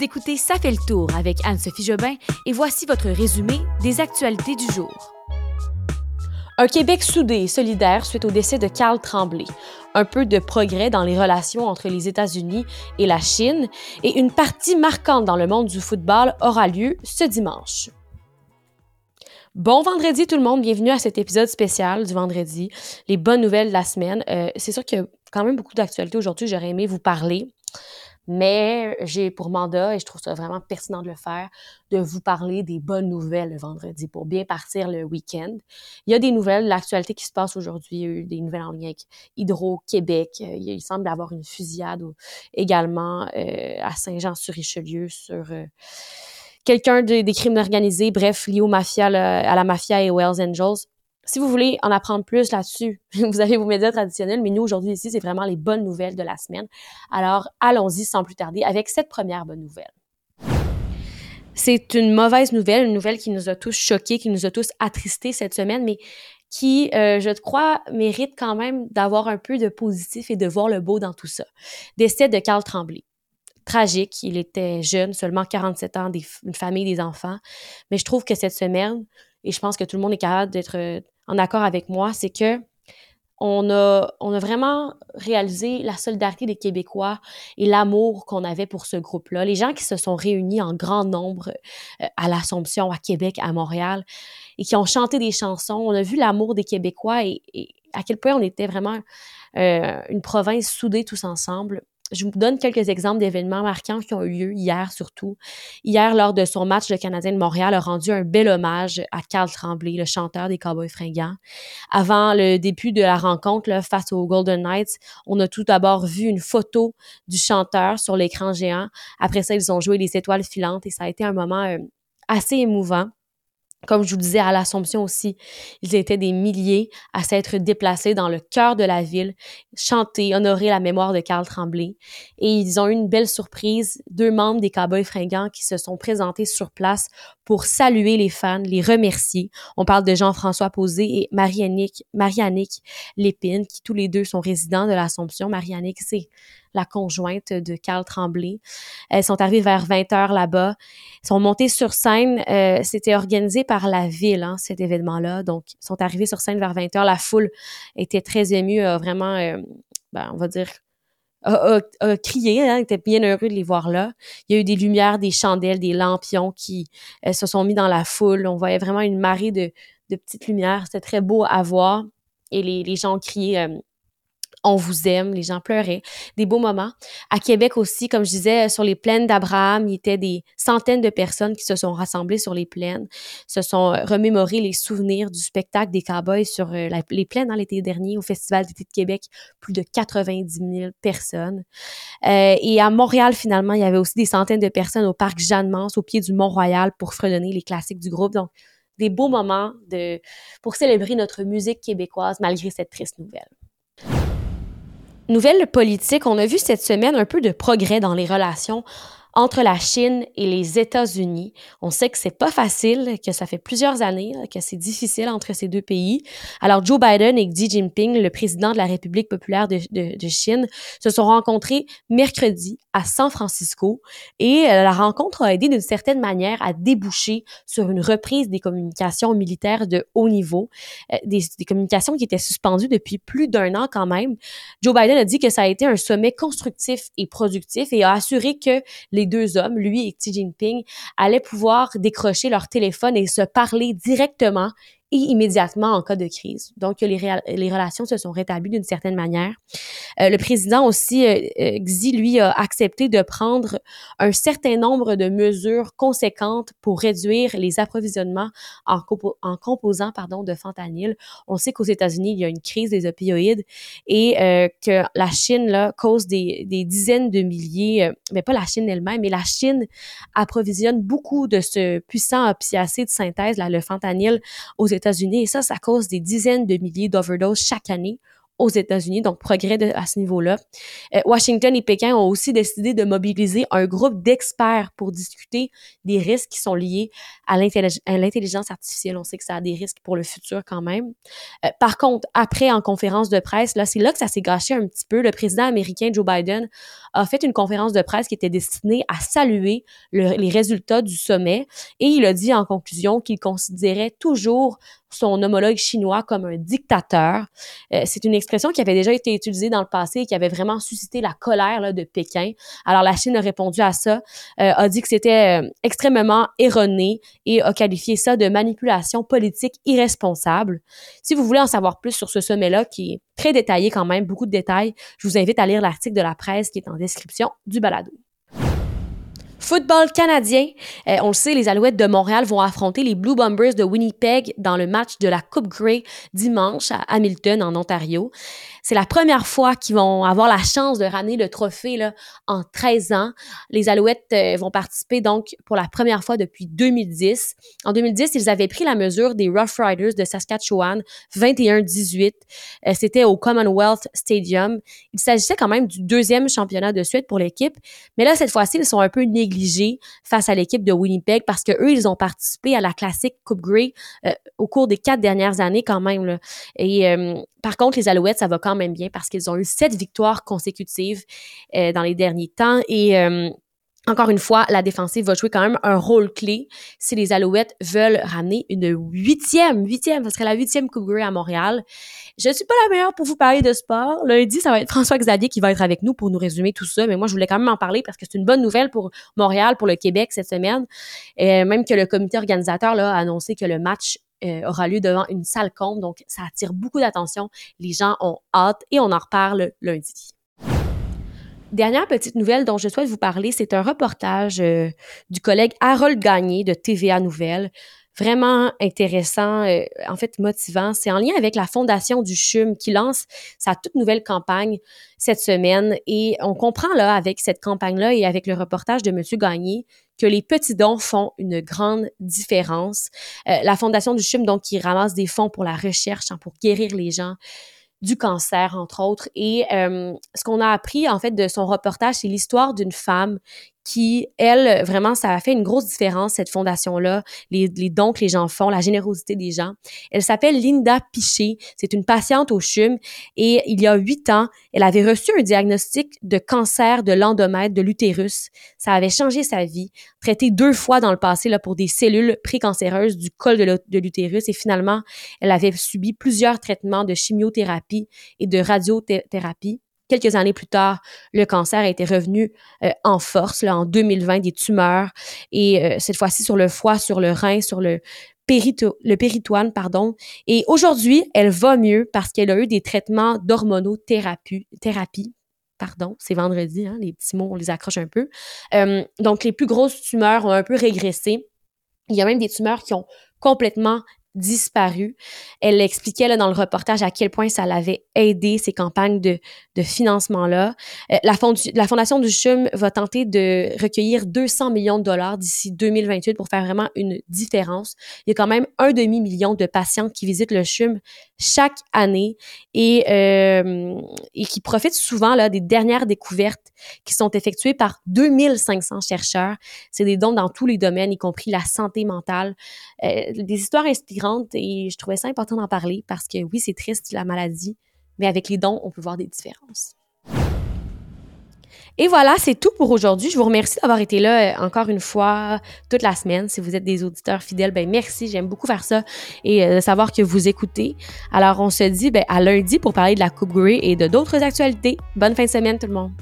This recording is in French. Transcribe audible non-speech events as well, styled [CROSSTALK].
Vous écoutez Ça fait le tour avec Anne-Sophie Jobin et voici votre résumé des actualités du jour. Un Québec soudé et solidaire suite au décès de Carl Tremblay, un peu de progrès dans les relations entre les États-Unis et la Chine et une partie marquante dans le monde du football aura lieu ce dimanche. Bon vendredi tout le monde, bienvenue à cet épisode spécial du vendredi, les bonnes nouvelles de la semaine. Euh, c'est sûr qu'il y a quand même beaucoup d'actualités aujourd'hui, j'aurais aimé vous parler. Mais j'ai pour mandat, et je trouve ça vraiment pertinent de le faire, de vous parler des bonnes nouvelles le vendredi pour bien partir le week-end. Il y a des nouvelles, l'actualité qui se passe aujourd'hui, il y a eu des nouvelles en lien avec Hydro-Québec. Euh, il semble avoir une fusillade également euh, à Saint-Jean-sur-Richelieu sur... Euh, quelqu'un des crimes organisés, bref, lié mafia, à la mafia et aux Hells Angels. Si vous voulez en apprendre plus là-dessus, [LAUGHS] vous avez vos médias traditionnels, mais nous, aujourd'hui, ici, c'est vraiment les bonnes nouvelles de la semaine. Alors, allons-y sans plus tarder avec cette première bonne nouvelle. C'est une mauvaise nouvelle, une nouvelle qui nous a tous choqués, qui nous a tous attristés cette semaine, mais qui, euh, je crois, mérite quand même d'avoir un peu de positif et de voir le beau dans tout ça. Décès de Carl Tremblay. Tragique, il était jeune, seulement 47 ans, une famille, des enfants. Mais je trouve que cette semaine, et je pense que tout le monde est capable d'être euh, en accord avec moi, c'est que on a, on a vraiment réalisé la solidarité des Québécois et l'amour qu'on avait pour ce groupe-là. Les gens qui se sont réunis en grand nombre euh, à l'Assomption, à Québec, à Montréal, et qui ont chanté des chansons. On a vu l'amour des Québécois et, à quel point on était vraiment euh, une province soudée tous ensemble. Je vous donne quelques exemples d'événements marquants qui ont eu lieu hier surtout. Hier, lors de son match, le Canadien de Montréal a rendu un bel hommage à Carl Tremblay, le chanteur des Cowboys fringants. Avant le début de la rencontre face aux Golden Knights, on a tout d'abord vu une photo du chanteur sur l'écran géant. Après ça, ils ont joué les étoiles filantes et ça a été un moment euh, assez émouvant. Comme je vous disais à l'Assomption aussi, ils étaient des milliers à s'être déplacés dans le cœur de la ville, chanter, honorer la mémoire de Carl Tremblay. Et ils ont eu une belle surprise, deux membres des Cowboys fringants qui se sont présentés sur place pour saluer les fans, les remercier. On parle de Jean-François Posé et Marie-Annick Marie Lépine, qui tous les deux sont résidents de l'Assomption. Marie-Annick, c'est la conjointe de Carl Tremblay. Elles sont arrivées vers 20 heures là-bas. Elles sont montées sur scène. Euh, C'était organisé par la ville, hein, cet événement-là. Donc, ils sont arrivées sur scène vers 20 heures. La foule était très émue, vraiment, euh, ben, on va dire, a, crié, hein, était bien heureux de les voir là. Il y a eu des lumières, des chandelles, des lampions qui euh, se sont mis dans la foule. On voyait vraiment une marée de, de petites lumières. C'était très beau à voir. Et les, les gens criaient euh, on vous aime, les gens pleuraient, des beaux moments. À Québec aussi, comme je disais, sur les plaines d'Abraham, il y était des centaines de personnes qui se sont rassemblées sur les plaines, se sont euh, remémorées les souvenirs du spectacle des Cowboys sur euh, les plaines dans l'été dernier au Festival d'été de Québec, plus de 90 000 personnes. Euh, et à Montréal, finalement, il y avait aussi des centaines de personnes au parc Jeanne-Mance, au pied du Mont-Royal, pour fredonner les classiques du groupe. Donc, des beaux moments de, pour célébrer notre musique québécoise malgré cette triste nouvelle. Nouvelle politique, on a vu cette semaine un peu de progrès dans les relations entre la Chine et les États-Unis. On sait que c'est pas facile, que ça fait plusieurs années, que c'est difficile entre ces deux pays. Alors Joe Biden et Xi Jinping, le président de la République populaire de, de, Chine, se sont rencontrés mercredi à San Francisco et euh, la rencontre a aidé d'une certaine manière à déboucher sur une reprise des communications militaires de haut niveau, euh, des, communications qui étaient suspendues depuis plus d'un an quand même. Joe Biden a dit que ça a été un sommet constructif et productif et a assuré que les deux hommes, lui et Xi Jinping, allaient pouvoir décrocher leur téléphone et se parler directement et immédiatement en cas de crise. Donc, les, relations se sont rétablies d'une certaine manière. Euh, le président aussi, euh, euh, Xi, lui, a accepté de prendre un certain nombre de mesures conséquentes pour réduire les approvisionnements en, en composants pardon, de fentanyl. On sait qu'aux États-Unis, il y a une crise des opioïdes et que la Chine là, cause des, des dizaines de milliers, mais pas la Chine elle-même, mais la Chine approvisionne beaucoup de ce puissant opiacé de synthèse, là, le fentanyl, aux États-Unis. Et ça, ça cause des dizaines de milliers d'overdoses chaque année aux États-Unis, donc progrès à ce niveau-là. Euh, Washington et Pékin ont aussi décidé de mobiliser un groupe d'experts pour discuter des risques qui sont liés à l'intelligence artificielle. On sait que ça a des risques pour le futur quand même. Euh, par contre, après, en conférence de presse, là, c'est là que ça s'est gâché un petit peu. Le président américain Joe Biden a fait une conférence de presse qui était destinée à saluer les résultats du sommet et il a dit en conclusion qu'il considérait toujours son homologue chinois comme un dictateur. Euh, c'est une expression qui avait déjà été utilisée dans le passé et qui avait vraiment suscité la colère de Pékin. Alors la Chine a répondu à ça, euh, a dit que c'était euh, extrêmement erroné et a qualifié ça de manipulation politique irresponsable. Si vous voulez en savoir plus sur ce sommet-là, qui est très détaillé quand même, beaucoup de détails, je vous invite à lire l'article de la presse qui est en description du balado. Football canadien, euh, on le sait, les Alouettes de Montréal vont affronter les Blue Bombers de Winnipeg dans le match de la Coupe Grey dimanche à Hamilton, en Ontario. C'est la première fois qu'ils vont avoir la chance de ramener le trophée là, en 13 ans. Les Alouettes euh, vont participer donc pour la première fois depuis 2010. En 2010, ils avaient pris la mesure des Rough Riders de Saskatchewan 21-18. Euh, c'était au Commonwealth Stadium. Il s'agissait quand même du deuxième championnat de suite pour l'équipe, mais là cette fois-ci, ils sont un peu négligés face à l'équipe de Winnipeg parce que eux, ils ont participé à la classique Coupe Grey euh, au cours des quatre dernières années quand même. Et par contre, les Alouettes, ça va quand même bien parce qu'ils ont eu sept victoires consécutives euh, dans les derniers temps et euh, encore une fois, la défensive va jouer quand même un rôle clé si les Alouettes veulent ramener une huitième, huitième, ce serait la huitième Coupe Grey à Montréal. Je ne suis pas la meilleure pour vous parler de sport. Lundi, ça va être François Xavier qui va être avec nous pour nous résumer tout ça, mais moi, je voulais quand même en parler parce que c'est une bonne nouvelle pour Montréal, pour le Québec cette semaine. Et même que le comité organisateur a annoncé que le match euh, aura lieu devant une salle comble. Donc, ça attire beaucoup d'attention. Les gens ont hâte et on en reparle lundi. Dernière petite nouvelle dont je souhaite vous parler, c'est un reportage euh, du collègue Harold Gagné de TVA Nouvelles. Vraiment intéressant, euh, en fait motivant. C'est en lien avec la fondation du CHUM qui lance sa toute nouvelle campagne cette semaine. Et on comprend là, avec cette campagne-là et avec le reportage de M. Gagné, que les petits dons font une grande différence. Euh, la Fondation du CHUM, donc, qui ramasse des fonds pour la recherche, hein, pour guérir les gens du cancer, entre autres. Et euh, ce qu'on a appris, en fait, de son reportage, c'est l'histoire d'une femme qui, elle, vraiment, ça a fait une grosse différence, cette fondation-là, les, les, dons que les gens font, la générosité des gens. Elle s'appelle Linda Piché. C'est une patiente au CHUM et il y a huit ans, elle avait reçu un diagnostic de cancer de l'endomètre de l'utérus. Ça avait changé sa vie. Traitée deux fois dans le passé là, pour des cellules précancéreuses du col de l'utérus et finalement, elle avait subi plusieurs traitements de chimiothérapie et de radiothérapie. Quelques années plus tard, le cancer était revenu euh, en force, en 2020, des tumeurs, et euh, cette fois-ci sur le foie, sur le rein, sur le, périto le péritoine, pardon. Et aujourd'hui, elle va mieux parce qu'elle a eu des traitements d'hormonothérapie, thérapie, pardon, c'est vendredi, hein, les petits mots, on les accroche un peu. Euh, donc, les plus grosses tumeurs ont un peu régressé. Il y a même des tumeurs qui ont complètement disparu. Elle expliquait là, dans le reportage à quel point ça l'avait aidé, ces campagnes de, financement-là. Euh, la, la, Fondation du CHUM va tenter de recueillir 200 millions de dollars d'ici 2028 pour faire vraiment une différence. Il y a quand même un demi-million de patients qui visitent le CHUM chaque année et, euh, et qui profitent souvent là, des dernières découvertes qui sont effectuées par 2500 chercheurs. C'est des dons dans tous les domaines, y compris la santé mentale. Euh, des histoires inspirantes et je trouvais ça important d'en parler parce que oui, c'est triste la maladie, mais avec les dons, on peut voir des différences. Et voilà, c'est tout pour aujourd'hui. Je vous remercie d'avoir été là euh, encore une fois toute la semaine. Si vous êtes des auditeurs fidèles, ben merci. J'aime beaucoup faire ça et euh, savoir que vous écoutez. Alors, on se dit ben, à lundi pour parler de la Coupe Grey et de d'autres actualités. Bonne fin de semaine tout le monde.